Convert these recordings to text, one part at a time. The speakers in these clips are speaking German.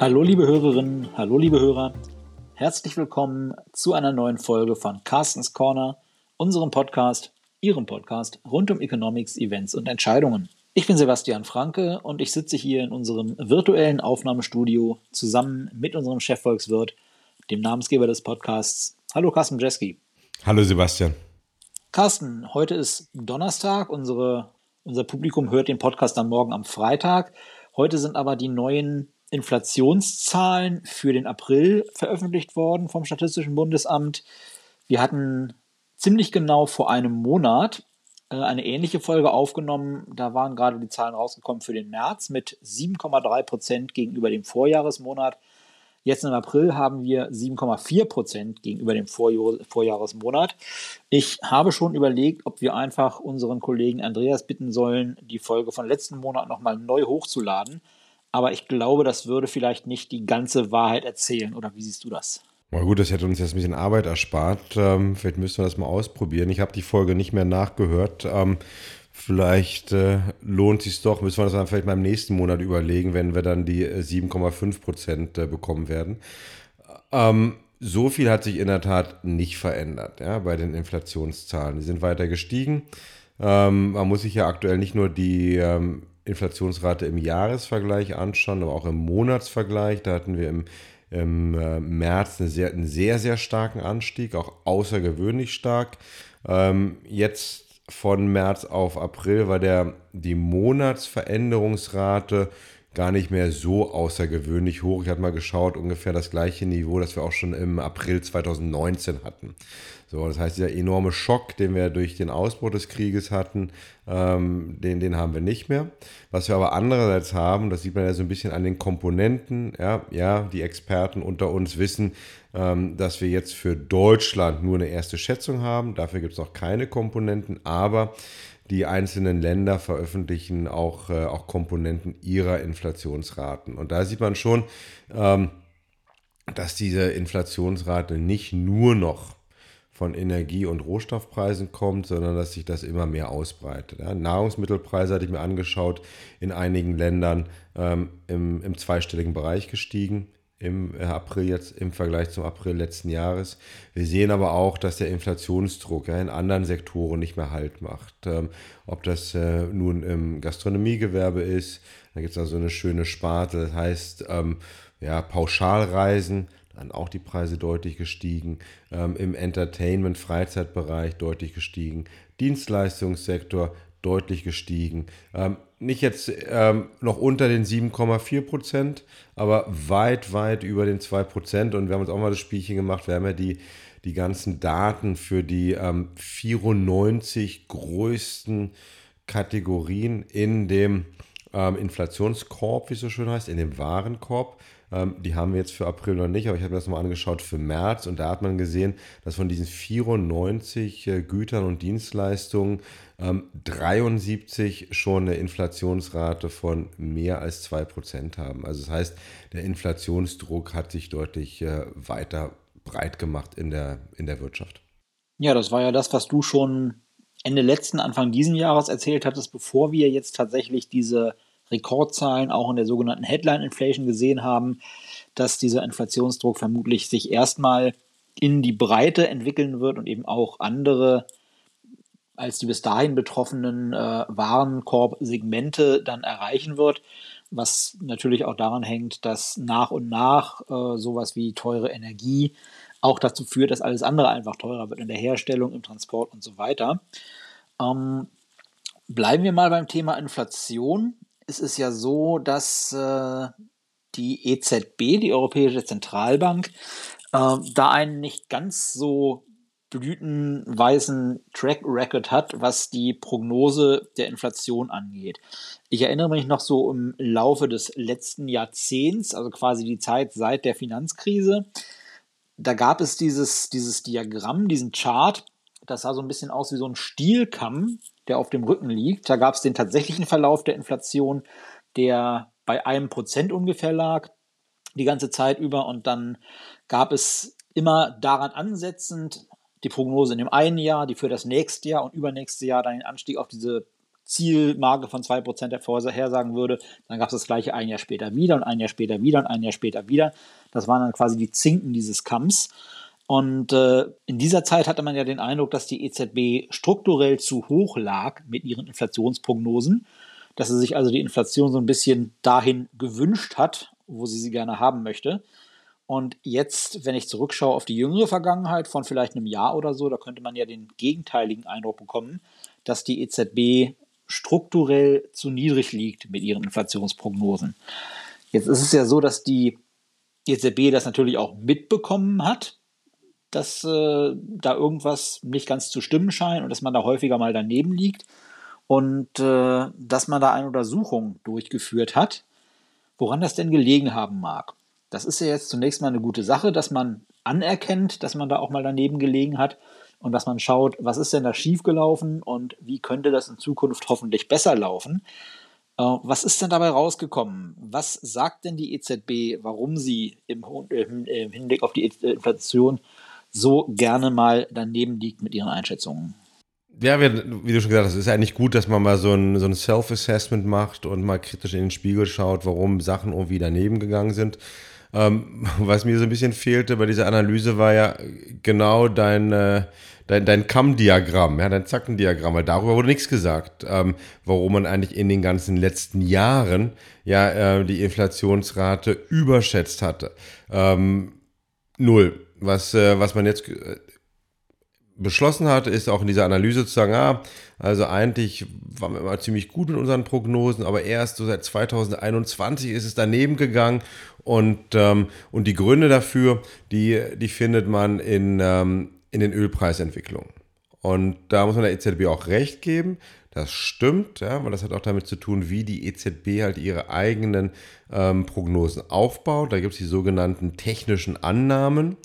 Hallo liebe Hörerinnen, hallo liebe Hörer. Herzlich willkommen zu einer neuen Folge von Carstens Corner, unserem Podcast, Ihrem Podcast rund um Economics, Events und Entscheidungen. Ich bin Sebastian Franke und ich sitze hier in unserem virtuellen Aufnahmestudio zusammen mit unserem Chefvolkswirt, dem Namensgeber des Podcasts. Hallo Carsten Jeski. Hallo Sebastian. Carsten, heute ist Donnerstag. Unsere, unser Publikum hört den Podcast dann morgen am Freitag. Heute sind aber die neuen Inflationszahlen für den April veröffentlicht worden vom Statistischen Bundesamt. Wir hatten ziemlich genau vor einem Monat äh, eine ähnliche Folge aufgenommen. Da waren gerade die Zahlen rausgekommen für den März mit 7,3 Prozent gegenüber dem Vorjahresmonat. Jetzt im April haben wir 7,4 Prozent gegenüber dem Vorjahresmonat. Ich habe schon überlegt, ob wir einfach unseren Kollegen Andreas bitten sollen, die Folge von letzten Monat nochmal neu hochzuladen aber ich glaube, das würde vielleicht nicht die ganze Wahrheit erzählen. Oder wie siehst du das? Na gut, das hätte uns jetzt ein bisschen Arbeit erspart. Ähm, vielleicht müssen wir das mal ausprobieren. Ich habe die Folge nicht mehr nachgehört. Ähm, vielleicht äh, lohnt sich doch, müssen wir das dann vielleicht mal im nächsten Monat überlegen, wenn wir dann die 7,5 äh, Prozent äh, bekommen werden. Ähm, so viel hat sich in der Tat nicht verändert ja, bei den Inflationszahlen. Die sind weiter gestiegen. Man muss sich ja aktuell nicht nur die Inflationsrate im Jahresvergleich anschauen, aber auch im Monatsvergleich. Da hatten wir im, im äh, März eine sehr, einen sehr, sehr starken Anstieg, auch außergewöhnlich stark. Ähm, jetzt von März auf April war der, die Monatsveränderungsrate gar nicht mehr so außergewöhnlich hoch. Ich hatte mal geschaut, ungefähr das gleiche Niveau, das wir auch schon im April 2019 hatten. So, das heißt, dieser enorme Schock, den wir durch den Ausbruch des Krieges hatten, ähm, den, den haben wir nicht mehr. Was wir aber andererseits haben, das sieht man ja so ein bisschen an den Komponenten, ja, ja die Experten unter uns wissen, ähm, dass wir jetzt für Deutschland nur eine erste Schätzung haben. Dafür gibt es noch keine Komponenten, aber die einzelnen Länder veröffentlichen auch, äh, auch Komponenten ihrer Inflationsraten. Und da sieht man schon, ähm, dass diese Inflationsrate nicht nur noch von Energie- und Rohstoffpreisen kommt, sondern dass sich das immer mehr ausbreitet. Ja, Nahrungsmittelpreise hatte ich mir angeschaut, in einigen Ländern ähm, im, im zweistelligen Bereich gestiegen im April jetzt im Vergleich zum April letzten Jahres. Wir sehen aber auch, dass der Inflationsdruck ja, in anderen Sektoren nicht mehr Halt macht. Ähm, ob das äh, nun im Gastronomiegewerbe ist, da gibt es also eine schöne Sparte, das heißt ähm, ja, Pauschalreisen, dann auch die Preise deutlich gestiegen, ähm, im Entertainment-Freizeitbereich deutlich gestiegen, Dienstleistungssektor deutlich gestiegen. Ähm, nicht jetzt ähm, noch unter den 7,4 Prozent, aber weit, weit über den 2 Prozent. Und wir haben uns auch mal das Spielchen gemacht. Wir haben ja die, die ganzen Daten für die ähm, 94 größten Kategorien in dem ähm, Inflationskorb, wie es so schön heißt, in dem Warenkorb. Ähm, die haben wir jetzt für April noch nicht, aber ich habe mir das mal angeschaut für März und da hat man gesehen, dass von diesen 94 äh, Gütern und Dienstleistungen ähm, 73 schon eine Inflationsrate von mehr als 2% haben. Also das heißt, der Inflationsdruck hat sich deutlich äh, weiter breit gemacht in der, in der Wirtschaft. Ja, das war ja das, was du schon Ende letzten, Anfang diesen Jahres erzählt hattest, bevor wir jetzt tatsächlich diese Rekordzahlen auch in der sogenannten Headline Inflation gesehen haben, dass dieser Inflationsdruck vermutlich sich erstmal in die Breite entwickeln wird und eben auch andere als die bis dahin betroffenen äh, Warenkorb-Segmente dann erreichen wird, was natürlich auch daran hängt, dass nach und nach äh, sowas wie teure Energie auch dazu führt, dass alles andere einfach teurer wird in der Herstellung, im Transport und so weiter. Ähm, bleiben wir mal beim Thema Inflation es ist ja so, dass äh, die EZB, die Europäische Zentralbank, äh, da einen nicht ganz so blütenweißen Track Record hat, was die Prognose der Inflation angeht. Ich erinnere mich noch so im Laufe des letzten Jahrzehnts, also quasi die Zeit seit der Finanzkrise, da gab es dieses, dieses Diagramm, diesen Chart, das sah so ein bisschen aus wie so ein Stielkamm, der auf dem Rücken liegt. Da gab es den tatsächlichen Verlauf der Inflation, der bei einem Prozent ungefähr lag, die ganze Zeit über. Und dann gab es immer daran ansetzend die Prognose in dem einen Jahr, die für das nächste Jahr und übernächste Jahr dann den Anstieg auf diese Zielmarke von 2% der vorhersagen würde. Dann gab es das gleiche ein Jahr später wieder und ein Jahr später wieder und ein Jahr später wieder. Das waren dann quasi die Zinken dieses Kamms. Und äh, in dieser Zeit hatte man ja den Eindruck, dass die EZB strukturell zu hoch lag mit ihren Inflationsprognosen, dass sie sich also die Inflation so ein bisschen dahin gewünscht hat, wo sie sie gerne haben möchte. Und jetzt, wenn ich zurückschaue auf die jüngere Vergangenheit von vielleicht einem Jahr oder so, da könnte man ja den gegenteiligen Eindruck bekommen, dass die EZB strukturell zu niedrig liegt mit ihren Inflationsprognosen. Jetzt ist es ja so, dass die EZB das natürlich auch mitbekommen hat, dass äh, da irgendwas nicht ganz zu stimmen scheint und dass man da häufiger mal daneben liegt und äh, dass man da eine Untersuchung durchgeführt hat, woran das denn gelegen haben mag. Das ist ja jetzt zunächst mal eine gute Sache, dass man anerkennt, dass man da auch mal daneben gelegen hat und dass man schaut, was ist denn da schiefgelaufen und wie könnte das in Zukunft hoffentlich besser laufen. Äh, was ist denn dabei rausgekommen? Was sagt denn die EZB, warum sie im, Hinblick auf die Inflation so gerne mal daneben liegt mit ihren Einschätzungen? Ja, wie du schon gesagt hast, ist eigentlich gut, dass man mal so ein, so ein Self-Assessment macht und mal kritisch in den Spiegel schaut, warum Sachen irgendwie daneben gegangen sind. Ähm, was mir so ein bisschen fehlte bei dieser Analyse war ja genau dein, äh, dein, dein Kamm-Diagramm, ja, dein Zackendiagramm, weil darüber wurde nichts gesagt, ähm, warum man eigentlich in den ganzen letzten Jahren ja äh, die Inflationsrate überschätzt hatte. Ähm, null. Was, äh, was man jetzt äh, beschlossen hat, ist auch in dieser Analyse zu sagen, ah, also eigentlich waren wir immer ziemlich gut mit unseren Prognosen, aber erst so seit 2021 ist es daneben gegangen und, ähm, und die Gründe dafür, die, die findet man in, ähm, in den Ölpreisentwicklungen. Und da muss man der EZB auch recht geben. Das stimmt, ja, weil das hat auch damit zu tun, wie die EZB halt ihre eigenen ähm, Prognosen aufbaut. Da gibt es die sogenannten technischen Annahmen.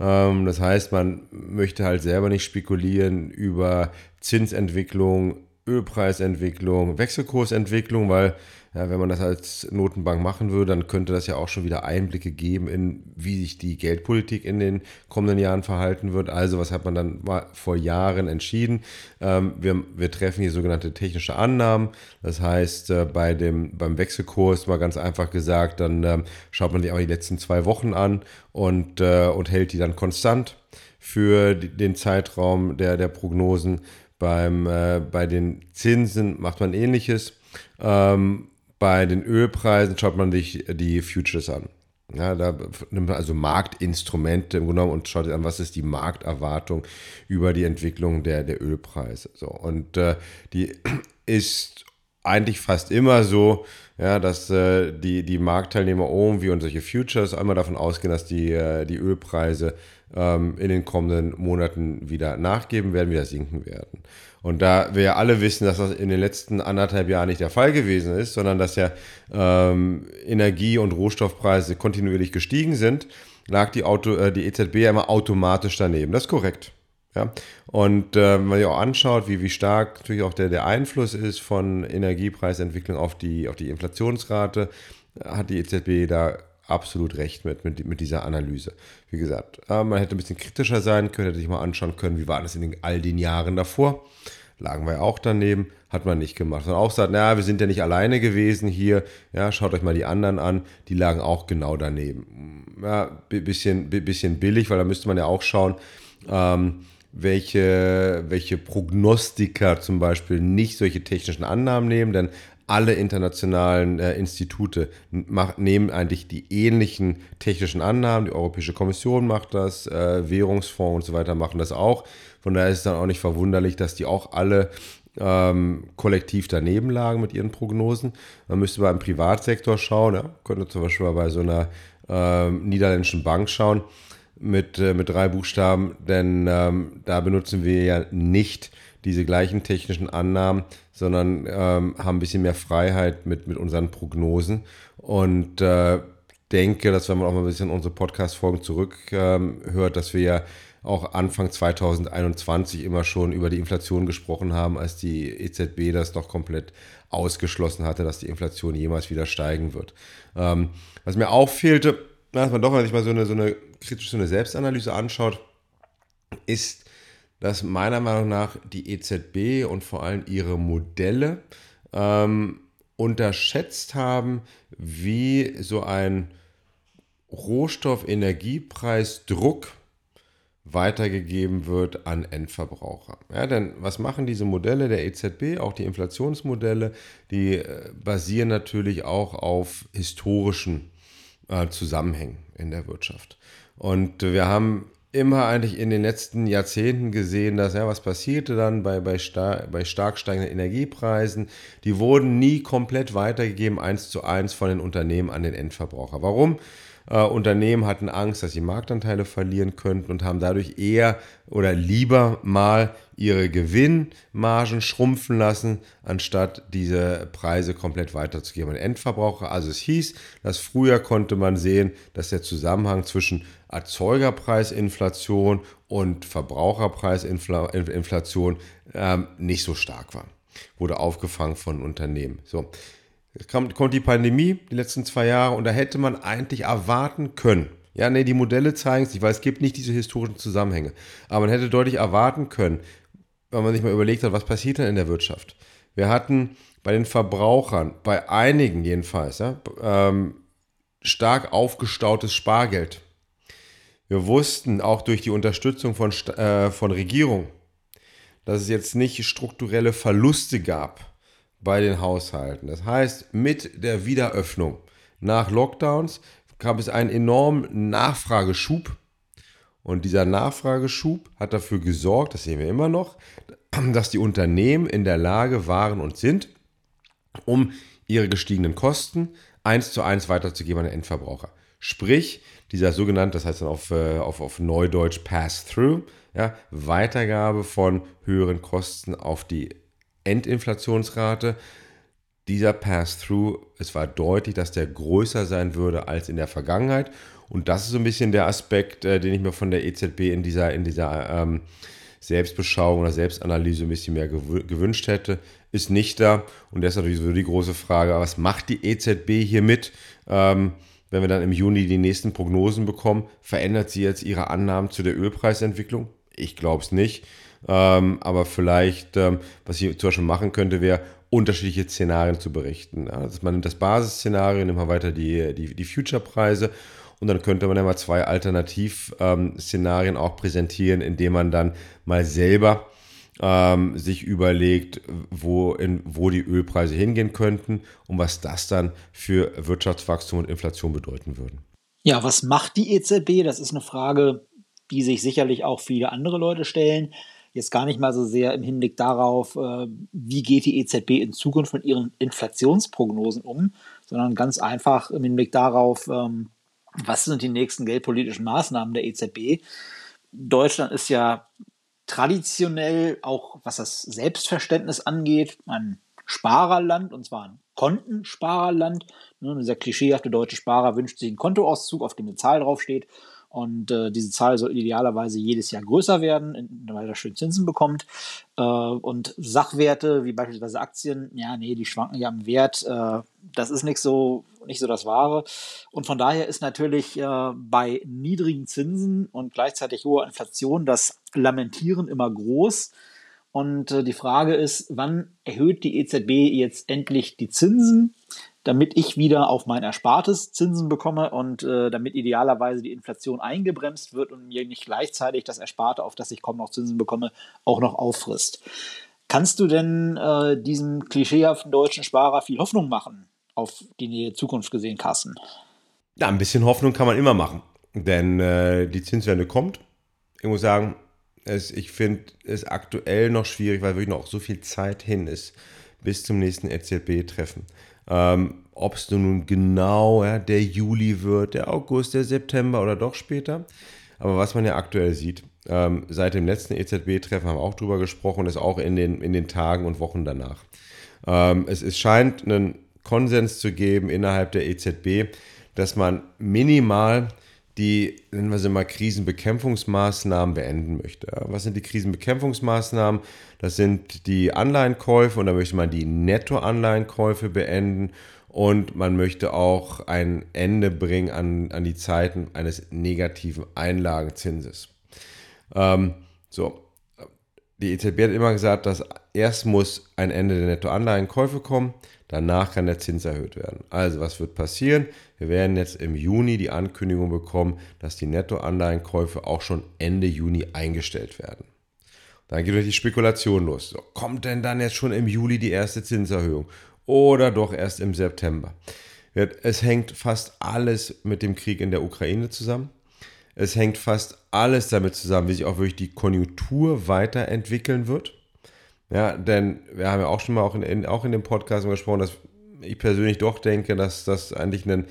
Ähm, das heißt, man möchte halt selber nicht spekulieren über Zinsentwicklung, Ölpreisentwicklung, Wechselkursentwicklung, weil ja, wenn man das als Notenbank machen würde, dann könnte das ja auch schon wieder Einblicke geben in, wie sich die Geldpolitik in den kommenden Jahren verhalten wird. Also was hat man dann mal vor Jahren entschieden? Ähm, wir, wir treffen hier sogenannte technische Annahmen. Das heißt, äh, bei dem, beim Wechselkurs mal ganz einfach gesagt, dann ähm, schaut man sich auch die letzten zwei Wochen an und, äh, und hält die dann konstant für die, den Zeitraum der, der Prognosen. Beim, äh, bei den Zinsen macht man ähnliches. Ähm, bei den Ölpreisen schaut man sich die Futures an. Ja, da nimmt man also Marktinstrumente im Grunde genommen und schaut sich an, was ist die Markterwartung über die Entwicklung der, der Ölpreise. So, und äh, die ist eigentlich fast immer so, ja, dass äh, die, die Marktteilnehmer irgendwie und solche Futures einmal davon ausgehen, dass die, äh, die Ölpreise ähm, in den kommenden Monaten wieder nachgeben werden, wieder sinken werden. Und da wir ja alle wissen, dass das in den letzten anderthalb Jahren nicht der Fall gewesen ist, sondern dass ja ähm, Energie- und Rohstoffpreise kontinuierlich gestiegen sind, lag die, Auto, äh, die EZB ja immer automatisch daneben. Das ist korrekt. Ja? Und äh, wenn man sich auch anschaut, wie, wie stark natürlich auch der, der Einfluss ist von Energiepreisentwicklung auf die, auf die Inflationsrate, hat die EZB da absolut recht mit, mit, mit dieser Analyse. Wie gesagt, äh, man hätte ein bisschen kritischer sein können, hätte sich mal anschauen können, wie war das in den, all den Jahren davor. Lagen wir auch daneben, hat man nicht gemacht. Und auch sagt, naja, wir sind ja nicht alleine gewesen hier, ja, schaut euch mal die anderen an, die lagen auch genau daneben. Ja, bisschen, bisschen billig, weil da müsste man ja auch schauen, ähm, welche, welche Prognostiker zum Beispiel nicht solche technischen Annahmen nehmen, denn alle internationalen äh, Institute mach, nehmen eigentlich die ähnlichen technischen Annahmen. Die Europäische Kommission macht das, äh, Währungsfonds und so weiter machen das auch. Von daher ist es dann auch nicht verwunderlich, dass die auch alle ähm, kollektiv daneben lagen mit ihren Prognosen. Man müsste beim Privatsektor schauen, ja, könnte zum Beispiel bei so einer ähm, niederländischen Bank schauen mit, äh, mit drei Buchstaben, denn ähm, da benutzen wir ja nicht diese gleichen technischen Annahmen, sondern ähm, haben ein bisschen mehr Freiheit mit, mit unseren Prognosen. Und äh, denke, dass wenn man auch mal ein bisschen unsere Podcast-Folgen zurückhört, ähm, dass wir ja auch Anfang 2021 immer schon über die Inflation gesprochen haben, als die EZB das noch komplett ausgeschlossen hatte, dass die Inflation jemals wieder steigen wird. Ähm, was mir auch fehlte, dass man doch, wenn sich mal so eine, so eine kritisch so eine Selbstanalyse anschaut, ist dass meiner Meinung nach die EZB und vor allem ihre Modelle ähm, unterschätzt haben, wie so ein Rohstoff-Energiepreisdruck weitergegeben wird an Endverbraucher. Ja, denn was machen diese Modelle der EZB, auch die Inflationsmodelle, die äh, basieren natürlich auch auf historischen äh, Zusammenhängen in der Wirtschaft. Und wir haben immer eigentlich in den letzten Jahrzehnten gesehen, dass ja, was passierte dann bei, bei, star bei stark steigenden Energiepreisen, die wurden nie komplett weitergegeben, eins zu eins von den Unternehmen an den Endverbraucher. Warum? Äh, Unternehmen hatten Angst, dass sie Marktanteile verlieren könnten und haben dadurch eher oder lieber mal ihre Gewinnmargen schrumpfen lassen, anstatt diese Preise komplett weiterzugeben an Endverbraucher. Also es hieß, dass früher konnte man sehen, dass der Zusammenhang zwischen Erzeugerpreisinflation und Verbraucherpreisinflation ähm, nicht so stark war. Wurde aufgefangen von Unternehmen. So. Jetzt kommt, kommt die Pandemie, die letzten zwei Jahre, und da hätte man eigentlich erwarten können, ja, nee, die Modelle zeigen es nicht, weil es gibt nicht diese historischen Zusammenhänge. Aber man hätte deutlich erwarten können, wenn man sich mal überlegt hat, was passiert denn in der Wirtschaft. Wir hatten bei den Verbrauchern, bei einigen jedenfalls, ja, ähm, stark aufgestautes Spargeld. Wir wussten auch durch die Unterstützung von, äh, von Regierung, dass es jetzt nicht strukturelle Verluste gab bei den Haushalten. Das heißt, mit der Wiederöffnung nach Lockdowns gab es einen enormen Nachfrageschub. Und dieser Nachfrageschub hat dafür gesorgt, das sehen wir immer noch, dass die Unternehmen in der Lage waren und sind, um ihre gestiegenen Kosten eins zu eins weiterzugeben an den Endverbraucher. Sprich, dieser sogenannte, das heißt dann auf, äh, auf, auf Neudeutsch Pass-Through, ja, Weitergabe von höheren Kosten auf die Endinflationsrate. Dieser Pass-Through, es war deutlich, dass der größer sein würde als in der Vergangenheit. Und das ist so ein bisschen der Aspekt, äh, den ich mir von der EZB in dieser, in dieser ähm, Selbstbeschauung oder Selbstanalyse ein bisschen mehr gewünscht hätte, ist nicht da. Und deshalb ist natürlich so die große Frage, was macht die EZB hier mit? Ähm, wenn wir dann im Juni die nächsten Prognosen bekommen, verändert sie jetzt ihre Annahmen zu der Ölpreisentwicklung? Ich glaube es nicht. Ähm, aber vielleicht, ähm, was ich zum Beispiel machen könnte, wäre, unterschiedliche Szenarien zu berichten. Also man nimmt das Basisszenario, nimmt mal weiter die, die, die Future-Preise und dann könnte man ja mal zwei Alternativ-Szenarien ähm, auch präsentieren, indem man dann mal selber ähm, sich überlegt, wo, in, wo die Ölpreise hingehen könnten und was das dann für Wirtschaftswachstum und Inflation bedeuten würden. Ja, was macht die EZB? Das ist eine Frage, die sich sicherlich auch viele andere Leute stellen. Jetzt gar nicht mal so sehr im Hinblick darauf, äh, wie geht die EZB in Zukunft mit ihren Inflationsprognosen um, sondern ganz einfach im Hinblick darauf, ähm, was sind die nächsten geldpolitischen Maßnahmen der EZB. Deutschland ist ja traditionell auch, was das Selbstverständnis angeht, ein Sparerland und zwar ein Kontensparerland. Ne, dieser klischeehafte deutsche Sparer wünscht sich einen Kontoauszug, auf dem eine Zahl draufsteht und äh, diese Zahl soll idealerweise jedes Jahr größer werden, weil er schön Zinsen bekommt. Äh, und Sachwerte wie beispielsweise Aktien, ja, nee, die schwanken ja im Wert. Äh, das ist nicht so, nicht so das Wahre. Und von daher ist natürlich äh, bei niedrigen Zinsen und gleichzeitig hoher Inflation das Lamentieren immer groß. Und äh, die Frage ist, wann erhöht die EZB jetzt endlich die Zinsen? Damit ich wieder auf mein Erspartes Zinsen bekomme und äh, damit idealerweise die Inflation eingebremst wird und mir nicht gleichzeitig das Ersparte, auf das ich kaum noch Zinsen bekomme, auch noch auffrisst. Kannst du denn äh, diesem klischeehaften deutschen Sparer viel Hoffnung machen auf die Nähe Zukunft gesehen, Carsten? Ja, ein bisschen Hoffnung kann man immer machen, denn äh, die Zinswende kommt. Ich muss sagen, es, ich finde es aktuell noch schwierig, weil wirklich noch so viel Zeit hin ist bis zum nächsten EZB-Treffen. Ähm, Ob es nun genau ja, der Juli wird, der August, der September oder doch später. Aber was man ja aktuell sieht, ähm, seit dem letzten EZB-Treffen haben wir auch drüber gesprochen, ist auch in den, in den Tagen und Wochen danach. Ähm, es, es scheint einen Konsens zu geben innerhalb der EZB, dass man minimal die, nennen wir sie mal, Krisenbekämpfungsmaßnahmen beenden möchte. Was sind die Krisenbekämpfungsmaßnahmen? Das sind die Anleihenkäufe und da möchte man die Nettoanleihenkäufe beenden und man möchte auch ein Ende bringen an, an die Zeiten eines negativen Einlagenzinses. Ähm, so, die EZB hat immer gesagt, dass erst muss ein Ende der Nettoanleihenkäufe kommen, danach kann der Zins erhöht werden. Also was wird passieren? Wir werden jetzt im Juni die Ankündigung bekommen, dass die Nettoanleihenkäufe auch schon Ende Juni eingestellt werden. Dann geht die Spekulation los. So, kommt denn dann jetzt schon im Juli die erste Zinserhöhung oder doch erst im September? Es hängt fast alles mit dem Krieg in der Ukraine zusammen. Es hängt fast alles damit zusammen, wie sich auch wirklich die Konjunktur weiterentwickeln wird. Ja, denn wir haben ja auch schon mal auch in, auch in dem Podcast gesprochen, dass ich persönlich doch denke, dass das eigentlich einen,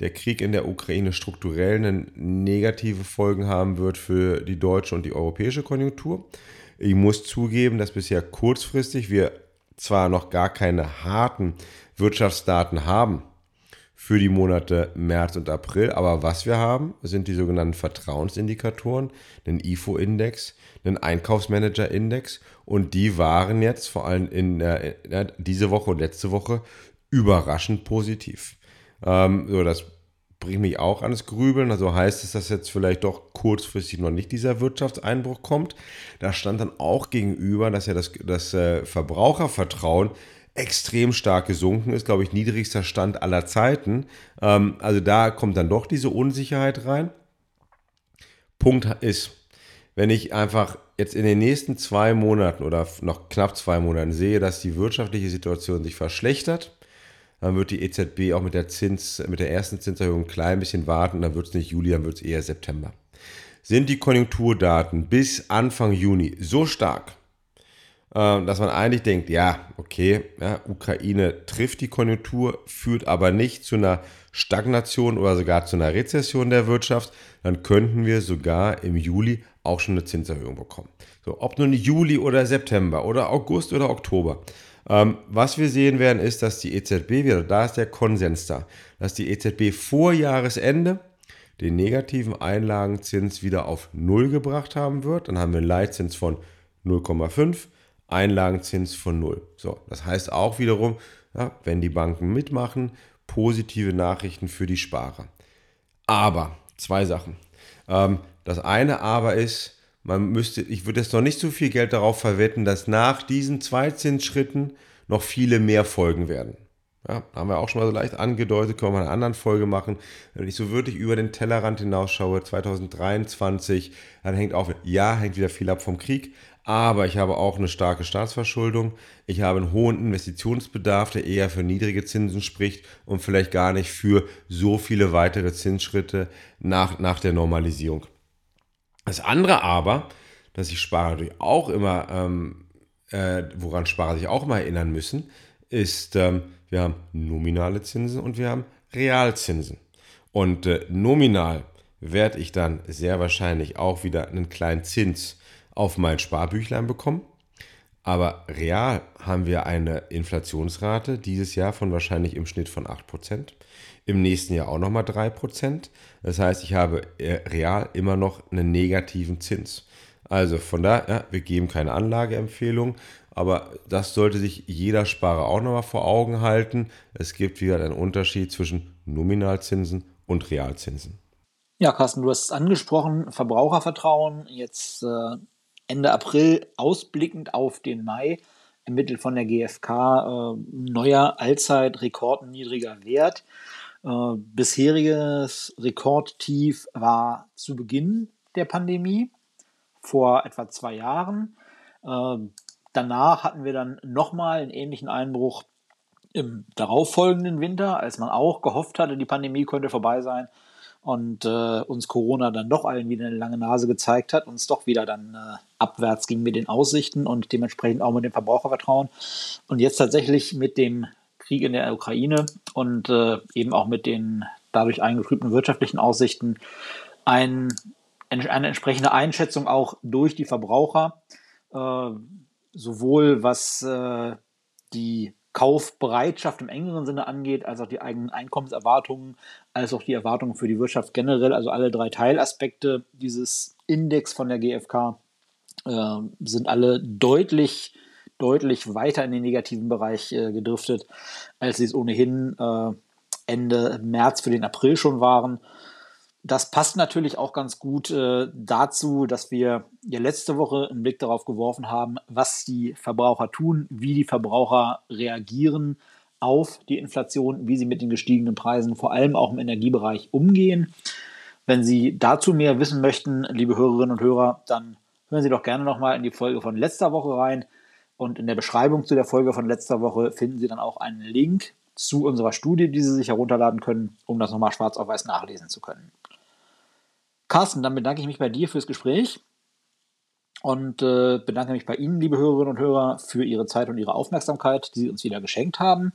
der Krieg in der Ukraine strukturell negative Folgen haben wird für die deutsche und die europäische Konjunktur. Ich muss zugeben, dass bisher kurzfristig wir zwar noch gar keine harten Wirtschaftsdaten haben, für die Monate März und April. Aber was wir haben, sind die sogenannten Vertrauensindikatoren, einen IFO-Index, einen Einkaufsmanager-Index und die waren jetzt vor allem in äh, diese Woche und letzte Woche überraschend positiv. Ähm, so, das bringt mich auch ans Grübeln. Also heißt es, dass jetzt vielleicht doch kurzfristig noch nicht dieser Wirtschaftseinbruch kommt. Da stand dann auch gegenüber, dass ja das, das äh, Verbrauchervertrauen extrem stark gesunken ist, glaube ich, niedrigster Stand aller Zeiten. Ähm, also da kommt dann doch diese Unsicherheit rein. Punkt ist, wenn ich einfach jetzt in den nächsten zwei Monaten oder noch knapp zwei Monaten sehe, dass die wirtschaftliche Situation sich verschlechtert, dann wird die EZB auch mit der Zins, mit der ersten Zinserhöhung ein klein bisschen warten, dann wird es nicht Juli, dann wird es eher September. Sind die Konjunkturdaten bis Anfang Juni so stark, dass man eigentlich denkt, ja, okay, ja, Ukraine trifft die Konjunktur, führt aber nicht zu einer Stagnation oder sogar zu einer Rezession der Wirtschaft, dann könnten wir sogar im Juli auch schon eine Zinserhöhung bekommen. So, ob nun Juli oder September oder August oder Oktober. Ähm, was wir sehen werden, ist, dass die EZB wieder, da ist der Konsens da, dass die EZB vor Jahresende den negativen Einlagenzins wieder auf Null gebracht haben wird. Dann haben wir einen Leitzins von 0,5 Einlagenzins von null. So, das heißt auch wiederum, ja, wenn die Banken mitmachen, positive Nachrichten für die Sparer. Aber, zwei Sachen. Ähm, das eine aber ist, man müsste, ich würde jetzt noch nicht so viel Geld darauf verwetten, dass nach diesen zwei Zinsschritten noch viele mehr folgen werden. Ja, haben wir auch schon mal so leicht angedeutet, können wir in einer anderen Folge machen. Wenn ich so wirklich über den Tellerrand hinausschaue, 2023, dann hängt auch, ja, hängt wieder viel ab vom Krieg, aber ich habe auch eine starke Staatsverschuldung. Ich habe einen hohen Investitionsbedarf, der eher für niedrige Zinsen spricht und vielleicht gar nicht für so viele weitere Zinsschritte nach, nach der Normalisierung. Das andere aber, dass sich Sparer natürlich auch immer, ähm, äh, woran Sparer sich auch immer erinnern müssen, ist, ähm, wir haben nominale Zinsen und wir haben Realzinsen. Und äh, nominal werde ich dann sehr wahrscheinlich auch wieder einen kleinen Zins auf mein Sparbüchlein bekommen. Aber real haben wir eine Inflationsrate dieses Jahr von wahrscheinlich im Schnitt von 8%. Im nächsten Jahr auch nochmal 3%. Das heißt, ich habe äh, real immer noch einen negativen Zins. Also von daher, ja, wir geben keine Anlageempfehlung, aber das sollte sich jeder Sparer auch nochmal vor Augen halten. Es gibt wieder einen Unterschied zwischen Nominalzinsen und Realzinsen. Ja, Carsten, du hast es angesprochen, Verbrauchervertrauen. Jetzt äh, Ende April ausblickend auf den Mai ermittelt von der GfK äh, neuer Allzeit-rekordniedriger Wert. Äh, bisheriges Rekordtief war zu Beginn der Pandemie vor etwa zwei Jahren. Äh, danach hatten wir dann nochmal einen ähnlichen Einbruch im darauffolgenden Winter, als man auch gehofft hatte, die Pandemie könnte vorbei sein und äh, uns Corona dann doch allen wieder eine lange Nase gezeigt hat, uns doch wieder dann äh, abwärts ging mit den Aussichten und dementsprechend auch mit dem Verbrauchervertrauen. Und jetzt tatsächlich mit dem Krieg in der Ukraine und äh, eben auch mit den dadurch eingetrübten wirtschaftlichen Aussichten ein, eine entsprechende Einschätzung auch durch die Verbraucher, äh, sowohl was äh, die Kaufbereitschaft im engeren Sinne angeht, als auch die eigenen Einkommenserwartungen, als auch die Erwartungen für die Wirtschaft generell. Also alle drei Teilaspekte dieses Index von der GfK äh, sind alle deutlich, deutlich weiter in den negativen Bereich äh, gedriftet, als sie es ohnehin äh, Ende März für den April schon waren. Das passt natürlich auch ganz gut äh, dazu, dass wir ja letzte Woche einen Blick darauf geworfen haben, was die Verbraucher tun, wie die Verbraucher reagieren auf die Inflation, wie sie mit den gestiegenen Preisen, vor allem auch im Energiebereich, umgehen. Wenn Sie dazu mehr wissen möchten, liebe Hörerinnen und Hörer, dann hören Sie doch gerne nochmal in die Folge von letzter Woche rein. Und in der Beschreibung zu der Folge von letzter Woche finden Sie dann auch einen Link zu unserer Studie, die Sie sich herunterladen können, um das nochmal schwarz auf weiß nachlesen zu können. Carsten, dann bedanke ich mich bei dir fürs Gespräch und äh, bedanke mich bei Ihnen, liebe Hörerinnen und Hörer, für Ihre Zeit und Ihre Aufmerksamkeit, die Sie uns wieder geschenkt haben.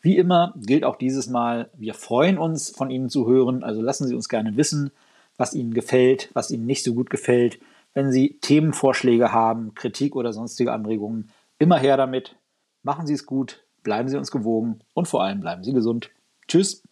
Wie immer gilt auch dieses Mal, wir freuen uns, von Ihnen zu hören. Also lassen Sie uns gerne wissen, was Ihnen gefällt, was Ihnen nicht so gut gefällt. Wenn Sie Themenvorschläge haben, Kritik oder sonstige Anregungen, immer her damit. Machen Sie es gut, bleiben Sie uns gewogen und vor allem bleiben Sie gesund. Tschüss.